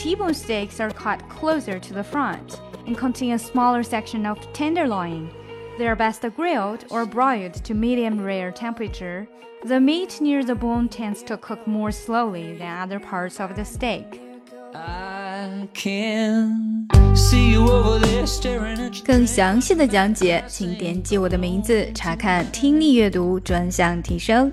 T-bone steaks are cut closer to the front and contain a smaller section of tenderloin. They are best grilled or broiled to medium rare temperature. The meat near the bone tends to cook more slowly than other parts of the steak. I can see you over there staring at you. 更详细的讲解，请点击我的名字查看听力阅读专项提升。